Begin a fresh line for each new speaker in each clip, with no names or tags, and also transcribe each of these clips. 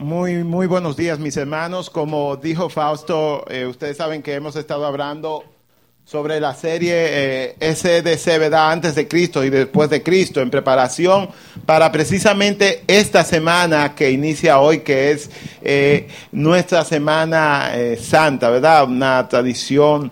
Muy, muy buenos días, mis hermanos. Como dijo Fausto, eh, ustedes saben que hemos estado hablando sobre la serie eh, SDC, ¿verdad? Antes de Cristo y después de Cristo, en preparación para precisamente esta semana que inicia hoy, que es eh, nuestra Semana eh, Santa, ¿verdad? Una tradición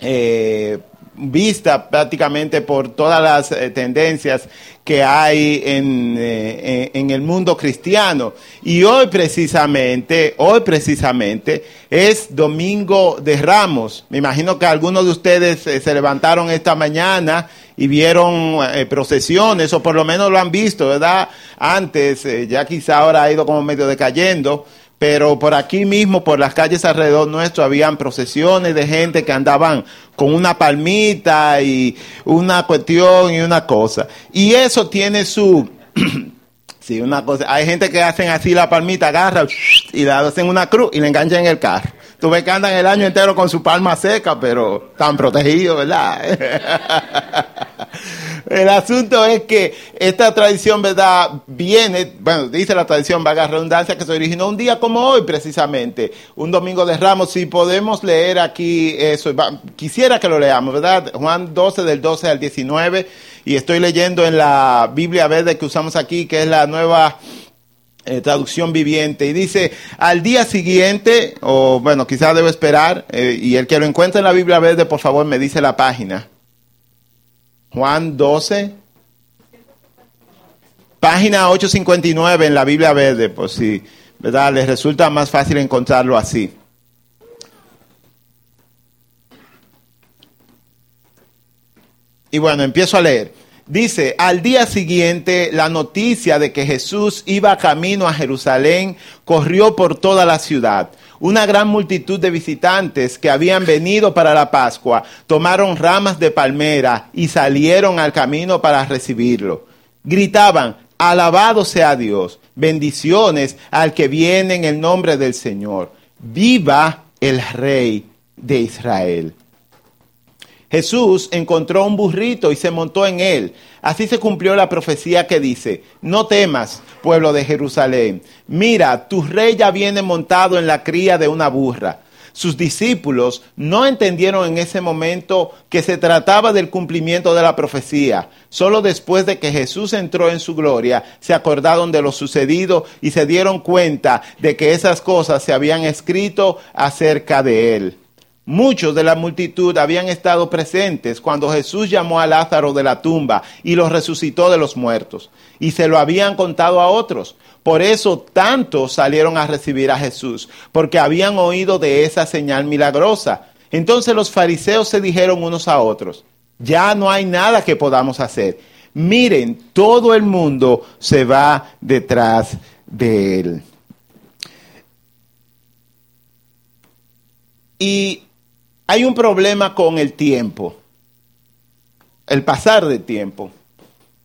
eh, vista prácticamente por todas las eh, tendencias que hay en, eh, en, en el mundo cristiano. Y hoy precisamente, hoy precisamente es Domingo de Ramos. Me imagino que algunos de ustedes eh, se levantaron esta mañana y vieron eh, procesiones, o por lo menos lo han visto, ¿verdad? Antes, eh, ya quizá ahora ha ido como medio decayendo, pero por aquí mismo, por las calles alrededor nuestro, habían procesiones de gente que andaban con una palmita y una cuestión y una cosa. Y eso tiene su... sí, una cosa. Hay gente que hacen así la palmita, agarra y la hacen una cruz y le enganchan en el carro. Tú ves que andan el año entero con su palma seca, pero están protegidos, ¿verdad? El asunto es que esta tradición, ¿verdad? Viene, bueno, dice la tradición, vaga redundancia, que se originó un día como hoy, precisamente, un domingo de Ramos. Si podemos leer aquí eso, quisiera que lo leamos, ¿verdad? Juan 12, del 12 al 19, y estoy leyendo en la Biblia verde que usamos aquí, que es la nueva eh, traducción viviente y dice al día siguiente o bueno quizás debo esperar eh, y el que lo encuentre en la Biblia verde por favor me dice la página Juan 12 página 859 en la Biblia verde por si verdad les resulta más fácil encontrarlo así Y bueno, empiezo a leer. Dice, al día siguiente la noticia de que Jesús iba camino a Jerusalén corrió por toda la ciudad. Una gran multitud de visitantes que habían venido para la Pascua tomaron ramas de palmera y salieron al camino para recibirlo. Gritaban, alabado sea Dios, bendiciones al que viene en el nombre del Señor. Viva el Rey de Israel. Jesús encontró un burrito y se montó en él. Así se cumplió la profecía que dice, no temas, pueblo de Jerusalén. Mira, tu rey ya viene montado en la cría de una burra. Sus discípulos no entendieron en ese momento que se trataba del cumplimiento de la profecía. Solo después de que Jesús entró en su gloria, se acordaron de lo sucedido y se dieron cuenta de que esas cosas se habían escrito acerca de él. Muchos de la multitud habían estado presentes cuando Jesús llamó a Lázaro de la tumba y lo resucitó de los muertos, y se lo habían contado a otros. Por eso tantos salieron a recibir a Jesús, porque habían oído de esa señal milagrosa. Entonces los fariseos se dijeron unos a otros, ya no hay nada que podamos hacer. Miren, todo el mundo se va detrás de él. Y hay un problema con el tiempo, el pasar del tiempo.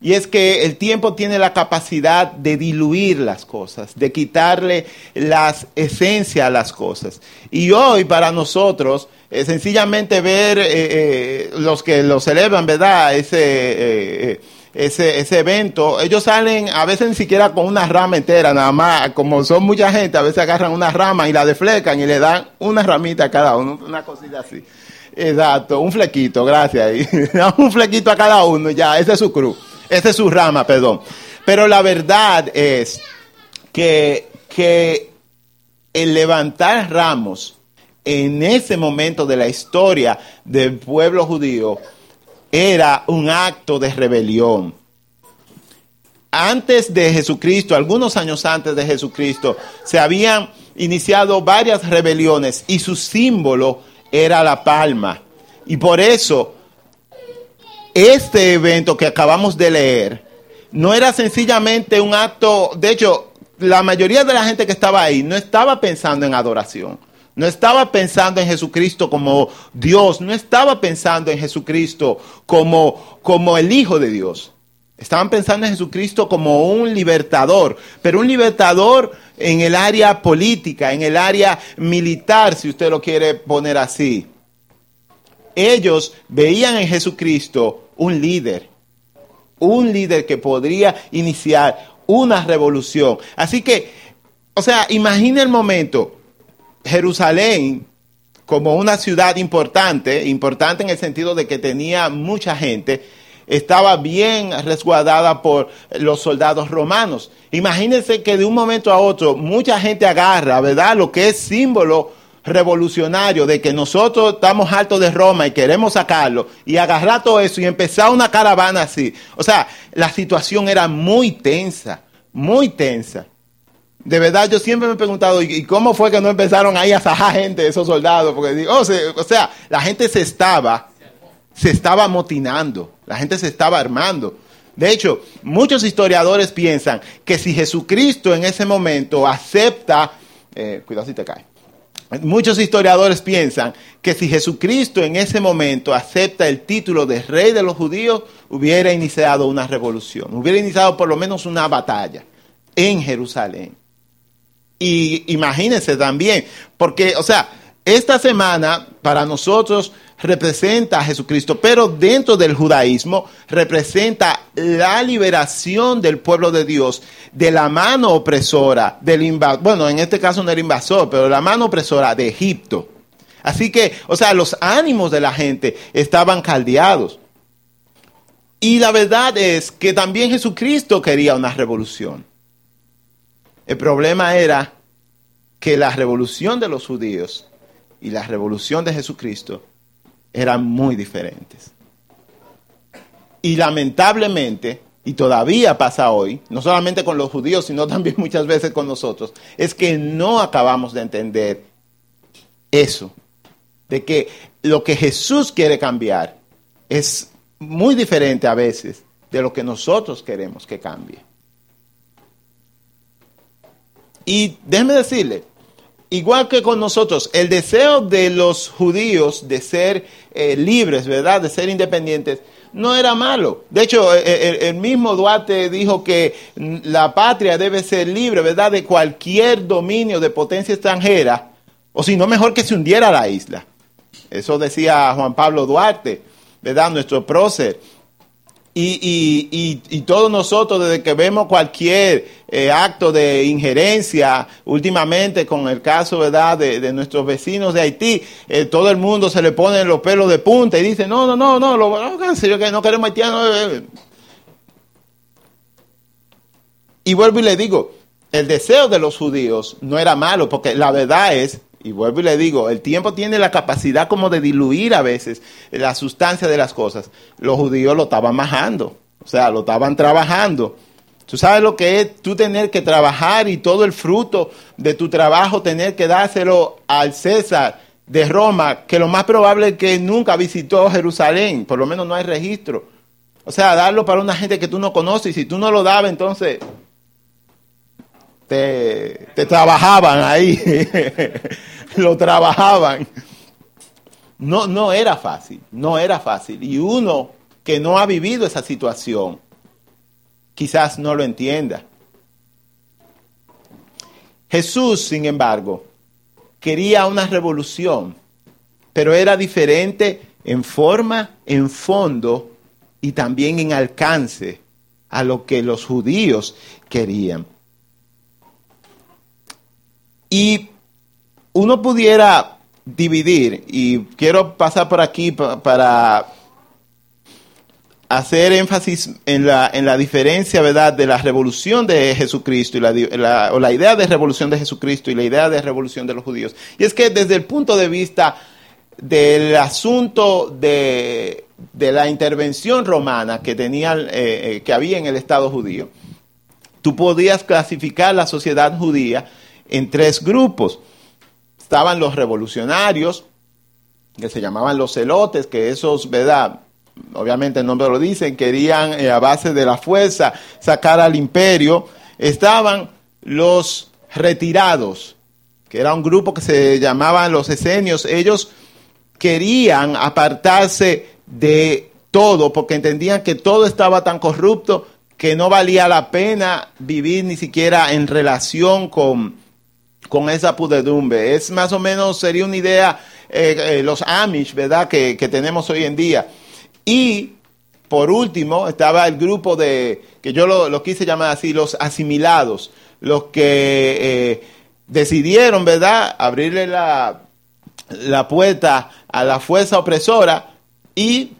Y es que el tiempo tiene la capacidad de diluir las cosas, de quitarle las esencias a las cosas. Y hoy para nosotros, sencillamente ver eh, eh, los que lo celebran, ¿verdad? Ese, eh, ese, ese evento, ellos salen a veces ni siquiera con una rama entera, nada más, como son mucha gente, a veces agarran una rama y la deflecan y le dan una ramita a cada uno, una cosita así. Exacto, un flequito, gracias. Un flequito a cada uno, ya, esa es su cruz, esa es su rama, perdón. Pero la verdad es que, que el levantar ramos en ese momento de la historia del pueblo judío era un acto de rebelión. Antes de Jesucristo, algunos años antes de Jesucristo, se habían iniciado varias rebeliones y su símbolo era la palma. Y por eso, este evento que acabamos de leer no era sencillamente un acto, de hecho, la mayoría de la gente que estaba ahí no estaba pensando en adoración. No estaba pensando en Jesucristo como Dios, no estaba pensando en Jesucristo como, como el Hijo de Dios. Estaban pensando en Jesucristo como un libertador, pero un libertador en el área política, en el área militar, si usted lo quiere poner así. Ellos veían en Jesucristo un líder, un líder que podría iniciar una revolución. Así que o sea, imagina el momento, Jerusalén como una ciudad importante, importante en el sentido de que tenía mucha gente, estaba bien resguardada por los soldados romanos. Imagínense que de un momento a otro mucha gente agarra, ¿verdad? Lo que es símbolo revolucionario de que nosotros estamos altos de Roma y queremos sacarlo y agarrar todo eso y empezar una caravana así. O sea, la situación era muy tensa, muy tensa. De verdad, yo siempre me he preguntado, ¿y cómo fue que no empezaron ahí a sajar gente, esos soldados? Porque, oh, o sea, la gente se estaba, se estaba amotinando, la gente se estaba armando. De hecho, muchos historiadores piensan que si Jesucristo en ese momento acepta, eh, cuidado si te cae, Muchos historiadores piensan que si Jesucristo en ese momento acepta el título de rey de los judíos, hubiera iniciado una revolución, hubiera iniciado por lo menos una batalla en Jerusalén. Y imagínense también, porque, o sea, esta semana para nosotros representa a Jesucristo, pero dentro del judaísmo representa la liberación del pueblo de Dios de la mano opresora del invasor, bueno, en este caso no era invasor, pero la mano opresora de Egipto. Así que, o sea, los ánimos de la gente estaban caldeados. Y la verdad es que también Jesucristo quería una revolución. El problema era que la revolución de los judíos y la revolución de Jesucristo eran muy diferentes. Y lamentablemente, y todavía pasa hoy, no solamente con los judíos, sino también muchas veces con nosotros, es que no acabamos de entender eso, de que lo que Jesús quiere cambiar es muy diferente a veces de lo que nosotros queremos que cambie. Y déjeme decirle, igual que con nosotros, el deseo de los judíos de ser eh, libres, ¿verdad? De ser independientes, no era malo. De hecho, eh, eh, el, mismo Duarte dijo que la patria debe ser libre, ¿verdad? De cualquier dominio de potencia extranjera, o si no, mejor que se hundiera la isla. Eso decía Juan Pablo Duarte, ¿verdad? Nuestro prócer. Y, y, todos nosotros, desde que vemos cualquier eh, acto de injerencia, últimamente con el caso ¿verdad? De, nuestros vecinos de Haití, eh, todo el mundo se le pone los pelos de punta y dice, no, no, no, no, lo, no, no queremos haitianos. Eh". Y vuelvo y le digo, el deseo de los judíos no era malo, porque la verdad es y vuelvo y le digo, el tiempo tiene la capacidad como de diluir a veces la sustancia de las cosas. Los judíos lo estaban majando, o sea, lo estaban trabajando. Tú sabes lo que es tú tener que trabajar y todo el fruto de tu trabajo tener que dárselo al César de Roma, que lo más probable es que nunca visitó Jerusalén, por lo menos no hay registro. O sea, darlo para una gente que tú no conoces y si tú no lo dabas, entonces te, trabajaban ahí. lo trabajaban. No, no era fácil, no era fácil. Y uno que no ha vivido esa situación, quizás no lo entienda. Jesús, sin embargo, quería una revolución, pero era diferente en forma, en fondo y también en alcance a lo que los judíos querían. Y uno pudiera dividir, y quiero pasar por aquí para hacer énfasis en la, en la diferencia, ¿verdad?, de la revolución de Jesucristo y la, o la idea de revolución de Jesucristo y la idea de revolución de los judíos. Y es que desde el punto de vista del asunto de, la intervención romana que, tenía, eh, eh, que había en el Estado judío, tú podías clasificar la sociedad judía en tres grupos estaban los revolucionarios, que se llamaban los celotes, que esos, ¿verdad? Obviamente el nombre lo dicen, querían eh, a base de la fuerza sacar al imperio. Estaban los retirados, que era un grupo que se llamaban los esenios. Ellos querían apartarse de todo porque entendían que todo estaba tan corrupto que no valía la pena vivir ni siquiera en relación con, con esa pudedumbre. Es más o menos, sería una idea, eh, eh, los Amish, ¿verdad?, que, tenemos hoy en día. Y, por último, estaba el grupo de, que yo lo, quise llamar así, los asimilados, los que eh, decidieron, ¿verdad?, abrirle la, la puerta a la fuerza opresora y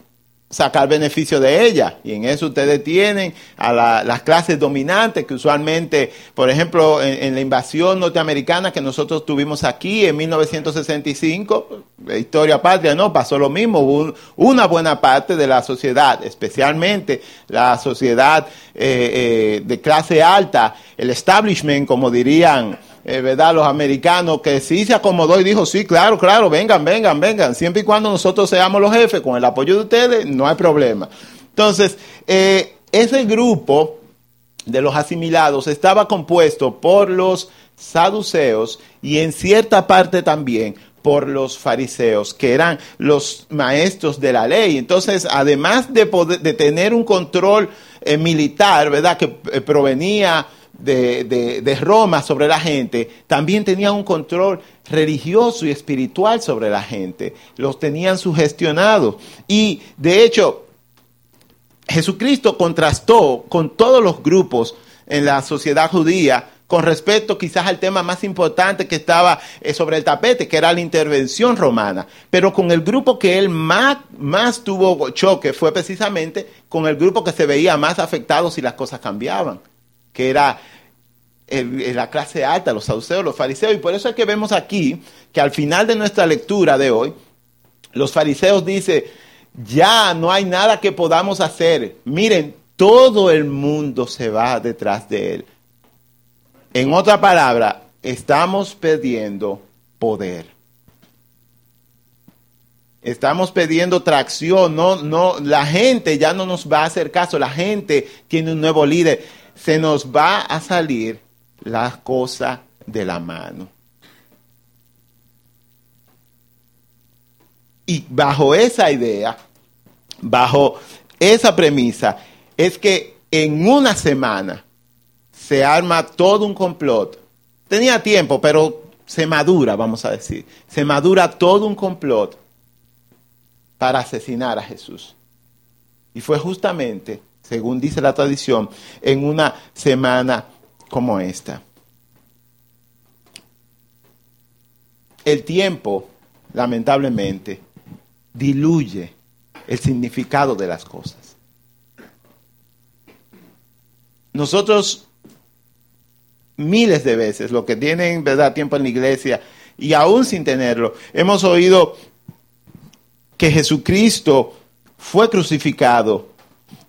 sacar beneficio de ella. Y en eso ustedes tienen a las clases dominantes que usualmente, por ejemplo, en, la invasión norteamericana que nosotros tuvimos aquí en 1965, historia patria, no, pasó lo mismo. Hubo una buena parte de la sociedad, especialmente la sociedad eh, eh, de clase alta, el establishment, como dirían eh, ¿verdad? Los americanos que sí se acomodó y dijo, sí, claro, claro, vengan, vengan, vengan. Siempre y cuando nosotros seamos los jefes, con el apoyo de ustedes, no hay problema. Entonces, eh, ese grupo de los asimilados estaba compuesto por los saduceos y en cierta parte también por los fariseos, que eran los maestros de la ley. Entonces, además de, poder, de tener un control eh, militar, ¿verdad?, que provenía de, Roma sobre la gente, también tenían un control religioso y espiritual sobre la gente. Los tenían sugestionados. Y de hecho, Jesucristo contrastó con todos los grupos en la sociedad judía con respecto quizás al tema más importante que estaba eh, sobre el tapete, que era la intervención romana. Pero con el grupo que él más, más tuvo choque fue precisamente con el grupo que se veía más afectado si las cosas cambiaban que era la clase alta, los saduceos, los fariseos. Y por eso es que vemos aquí que al final de nuestra lectura de hoy, los fariseos dicen, ya no hay nada que podamos hacer. Miren, todo el mundo se va detrás de él. En otra palabra, estamos perdiendo poder. Estamos pidiendo tracción, no, no, la gente ya no nos va a hacer caso, la gente tiene un nuevo líder se nos va a salir la cosa de la mano. Y bajo esa idea, bajo esa premisa, es que en una semana se arma todo un complot. Tenía tiempo, pero se madura, vamos a decir. Se madura todo un complot para asesinar a Jesús. Y fue justamente según dice la tradición, en una semana como esta. El tiempo, lamentablemente, diluye el significado de las cosas. Nosotros miles de veces, lo que tienen verdad tiempo en la iglesia y aún sin tenerlo, hemos oído que Jesucristo fue crucificado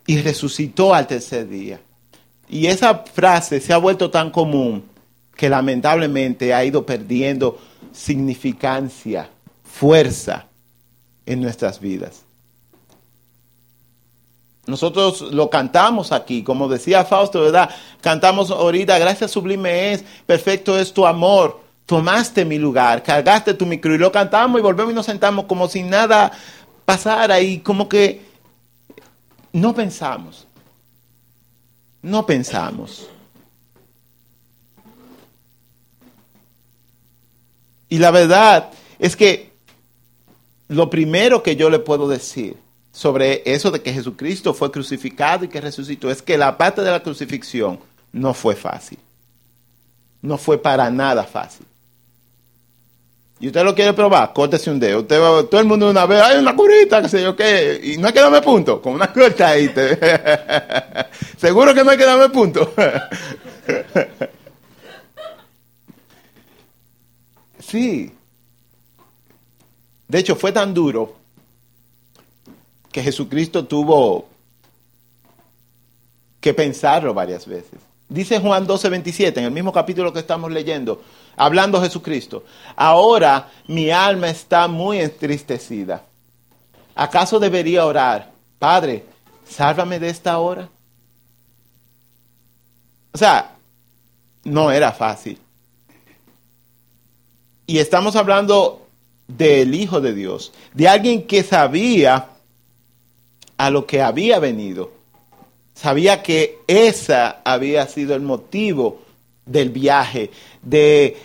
y resucitó al tercer día. Y esa frase se ha vuelto tan común que lamentablemente ha ido perdiendo significancia, fuerza en nuestras vidas. Nosotros lo cantamos aquí, como decía Fausto, ¿verdad? Cantamos ahorita, gracias sublime es, perfecto es tu amor, tomaste mi lugar, cargaste tu micro y lo cantamos y volvemos y nos sentamos como si nada pasara y como que no pensamos. No pensamos. Y la verdad es que lo primero que yo le puedo decir sobre eso de que Jesucristo fue crucificado y que resucitó es que la parte de la crucifixión no fue fácil. No fue para nada fácil y usted lo quiere probar, córtese un dedo. Usted todo el mundo una vez, hay una curita, qué sé yo qué, y no hay que darme punto, con una corta ahí. Seguro que no hay que darme punto. sí. De hecho, fue tan duro que Jesucristo tuvo que pensarlo varias veces. Dice Juan 12:27, en el mismo capítulo que estamos leyendo, hablando Jesucristo, ahora mi alma está muy entristecida. ¿Acaso debería orar, Padre, sálvame de esta hora? O sea, no era fácil. Y estamos hablando del Hijo de Dios, de alguien que sabía a lo que había venido. Sabía que esa había sido el motivo del viaje, de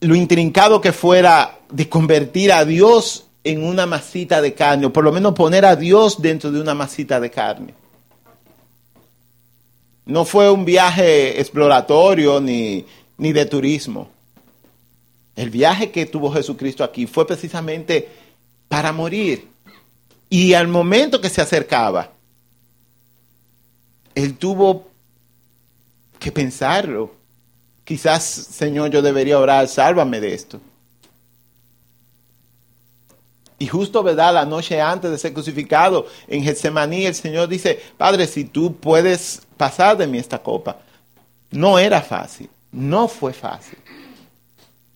lo intrincado que fuera de convertir a Dios en una masita de carne, o por lo menos poner a Dios dentro de una masita de carne. No fue un viaje exploratorio ni, ni de turismo. El viaje que tuvo Jesucristo aquí fue precisamente para morir. Y al momento que se acercaba, él tuvo que pensarlo. Quizás, Señor, yo debería orar, sálvame de esto. Y justo, ¿verdad? La noche antes de ser crucificado en Getsemaní, el Señor dice, Padre, si tú puedes pasar de mí esta copa. No era fácil, no fue fácil.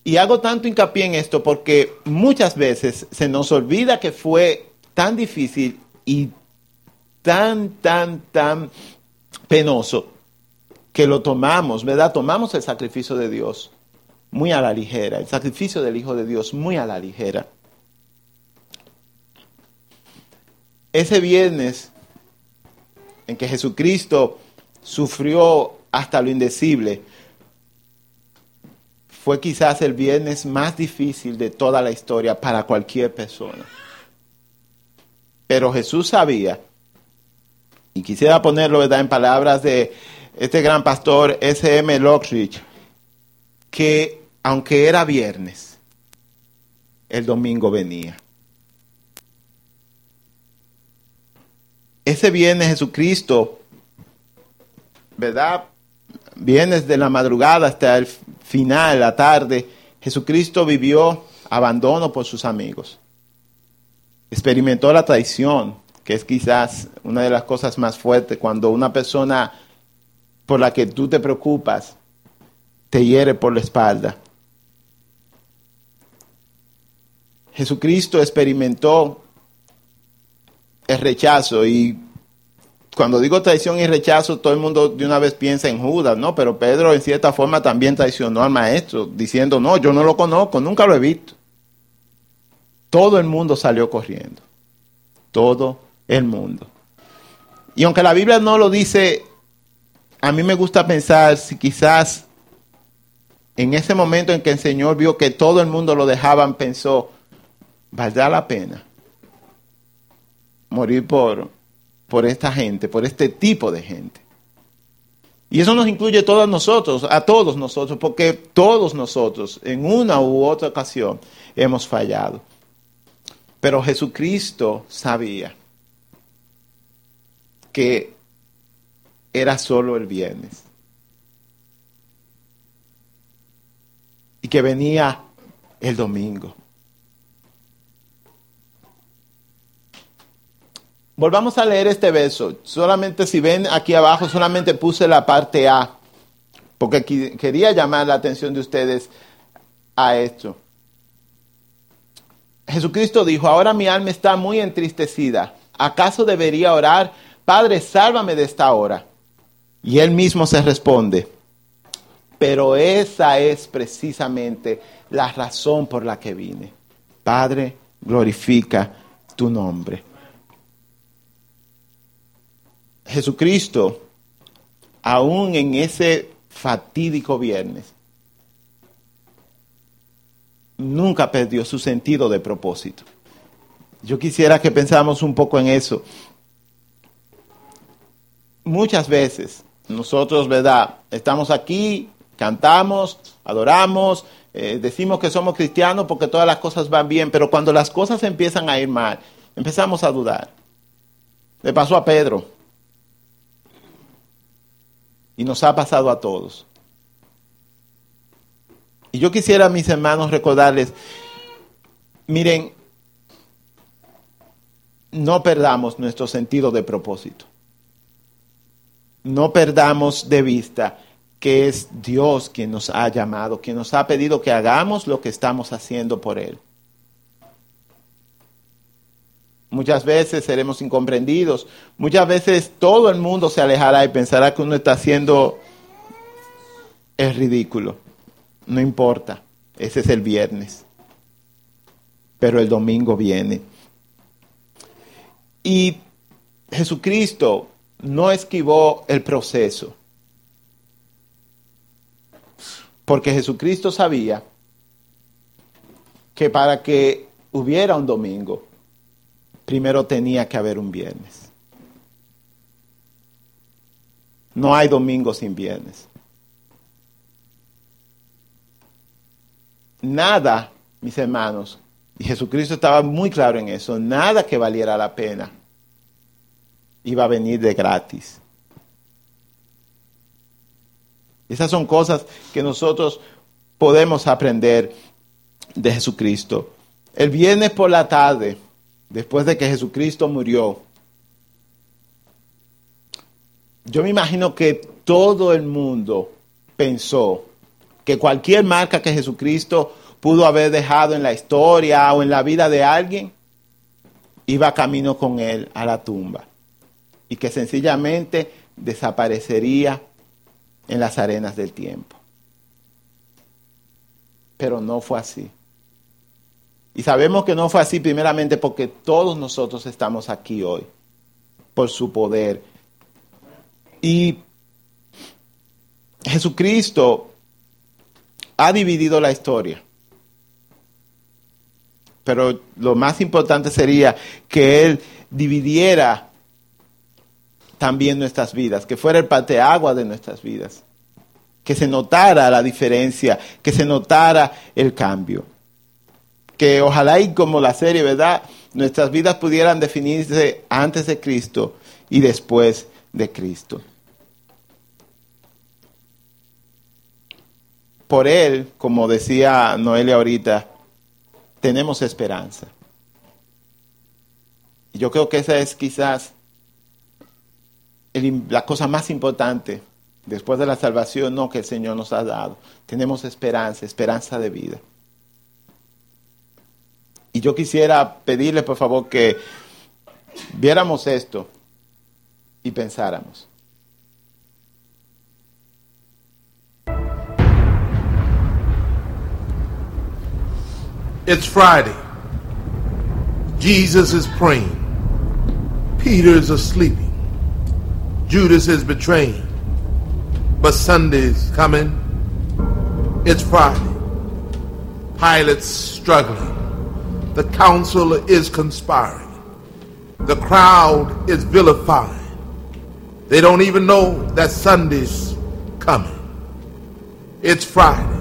Y hago tanto hincapié en esto porque muchas veces se nos olvida que fue tan difícil y tan, tan, tan penoso que lo tomamos, ¿verdad? Tomamos el sacrificio de Dios muy a la ligera, el sacrificio del Hijo de Dios muy a la ligera. Ese viernes en que Jesucristo sufrió hasta lo indecible, fue quizás el viernes más difícil de toda la historia para cualquier persona. Pero Jesús sabía, y quisiera ponerlo en palabras de este gran pastor S.M. Lockridge, que aunque era viernes, el domingo venía. Ese viernes Jesucristo, ¿verdad? Viernes de la madrugada hasta el final, la tarde, Jesucristo vivió abandono por sus amigos. Experimentó la traición, que es quizás una de las cosas más fuertes cuando una persona por la que tú te preocupas te hiere por la espalda. Jesucristo experimentó el rechazo y cuando digo traición y rechazo, todo el mundo de una vez piensa en Judas, ¿no? Pero Pedro en cierta forma también traicionó al maestro, diciendo, no, yo no lo conozco, nunca lo he visto. Todo el mundo salió corriendo. Todo el mundo. Y aunque la Biblia no lo dice, a mí me gusta pensar si quizás en ese momento en que el Señor vio que todo el mundo lo dejaban, pensó, valdrá la pena morir por, por esta gente, por este tipo de gente. Y eso nos incluye a todos nosotros, a todos nosotros, porque todos nosotros en una u otra ocasión hemos fallado. Pero Jesucristo sabía que era solo el viernes. Y que venía el domingo. Volvamos a leer este verso. Solamente si ven aquí abajo, solamente puse la parte A, porque quería llamar la atención de ustedes a esto. Jesucristo dijo, ahora mi alma está muy entristecida. ¿Acaso debería orar, Padre, sálvame de esta hora? Y él mismo se responde, pero esa es precisamente la razón por la que vine. Padre, glorifica tu nombre. Jesucristo, aún en ese fatídico viernes, nunca perdió su sentido de propósito. Yo quisiera que pensáramos un poco en eso. Muchas veces nosotros, ¿verdad? Estamos aquí, cantamos, adoramos, eh, decimos que somos cristianos porque todas las cosas van bien, pero cuando las cosas empiezan a ir mal, empezamos a dudar. Le pasó a Pedro. Y nos ha pasado a todos. Y yo quisiera, mis hermanos, recordarles, miren, no perdamos nuestro sentido de propósito. No perdamos de vista que es Dios quien nos ha llamado, quien nos ha pedido que hagamos lo que estamos haciendo por Él. Muchas veces seremos incomprendidos. Muchas veces todo el mundo se alejará y pensará que uno está haciendo el ridículo. No importa. Ese es el viernes. Pero el domingo viene. Y Jesucristo no esquivó el proceso. Porque Jesucristo sabía que para que hubiera un domingo, primero tenía que haber un viernes. No hay domingo sin viernes. Nada, mis hermanos, y Jesucristo estaba muy claro en eso, nada que valiera la pena iba a venir de gratis. Esas son cosas que nosotros podemos aprender de Jesucristo. El viernes por la tarde, después de que Jesucristo murió, yo me imagino que todo el mundo pensó que cualquier marca que Jesucristo pudo haber dejado en la historia o en la vida de alguien, iba camino con él a la tumba y que sencillamente desaparecería en las arenas del tiempo. Pero no fue así. Y sabemos que no fue así primeramente porque todos nosotros estamos aquí hoy por su poder. Y Jesucristo ha dividido la historia. Pero lo más importante sería que Él dividiera también nuestras vidas, que fuera el parteagua de nuestras vidas, que se notara la diferencia, que se notara el cambio. Que ojalá y como la serie, ¿verdad? Nuestras vidas pudieran definirse antes de Cristo y después de Cristo. Por Él, como decía Noelia ahorita, tenemos esperanza. Y yo creo que esa es quizás la cosa más importante después de la salvación no que el Señor nos ha dado. Tenemos esperanza, esperanza de vida. Y yo quisiera pedirle, por favor, que viéramos esto y pensáramos.
It's Friday. Jesus is praying. Peter is asleep. Judas is betraying. But Sunday's coming. It's Friday. Pilate's struggling. The council is conspiring. The crowd is vilifying. They don't even know that Sunday's coming. It's Friday.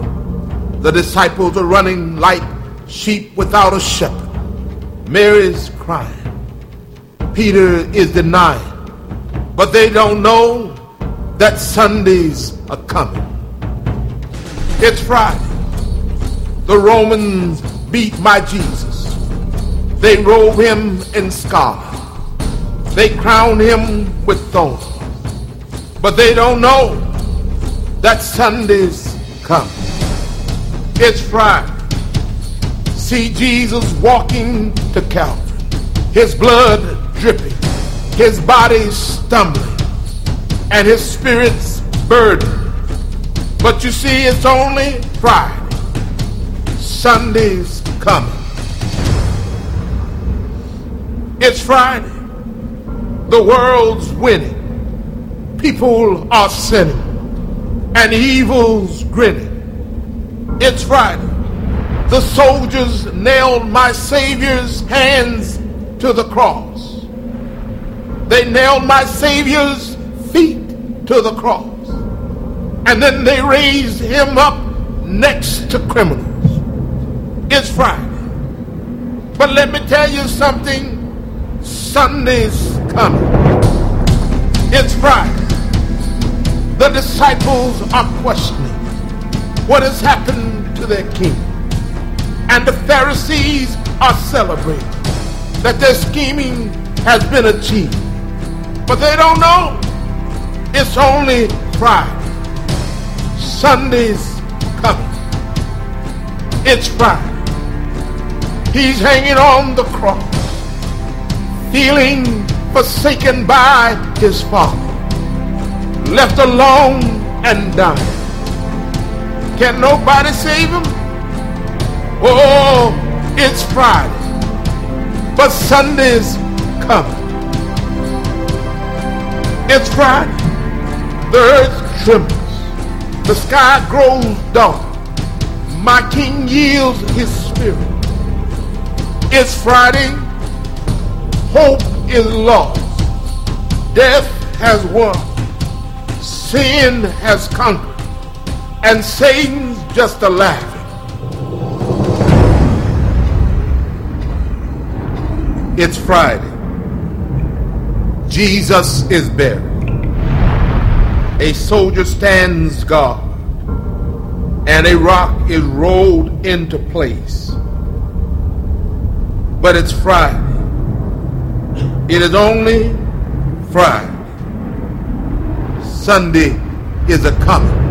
The disciples are running like sheep without a shepherd. Mary's crying. Peter is denying. But they don't know that Sundays are coming. It's Friday. The Romans beat my Jesus. They robe him in scarlet. They crown him with thorns. But they don't know that Sunday's come. It's Friday. See Jesus walking to Calvary. His blood dripping his body stumbling and his spirit's burdened. But you see, it's only Friday. Sunday's coming. It's Friday. The world's winning. People are sinning. And evil's grinning. It's Friday. The soldiers nailed my Savior's hands to the cross. They nailed my Savior's feet to the cross. And then they raised him up next to criminals. It's Friday. But let me tell you something Sunday's coming. It's Friday. The disciples are questioning what has happened to their king. And the Pharisees are celebrating that their scheming has been achieved. But they don't know it's only Friday. Sunday's coming. It's Friday. He's hanging on the cross, feeling forsaken by his father, left alone and dying. Can nobody save him? Oh, it's Friday. But Sunday's coming. It's Friday. The earth trembles. The sky grows dark. My king yields his spirit. It's Friday. Hope is lost. Death has won. sin has conquered, and Satan's just a laughing. It's Friday. Jesus is buried. A soldier stands guard, and a rock is rolled into place. But it's Friday. It is only Friday. Sunday is a coming.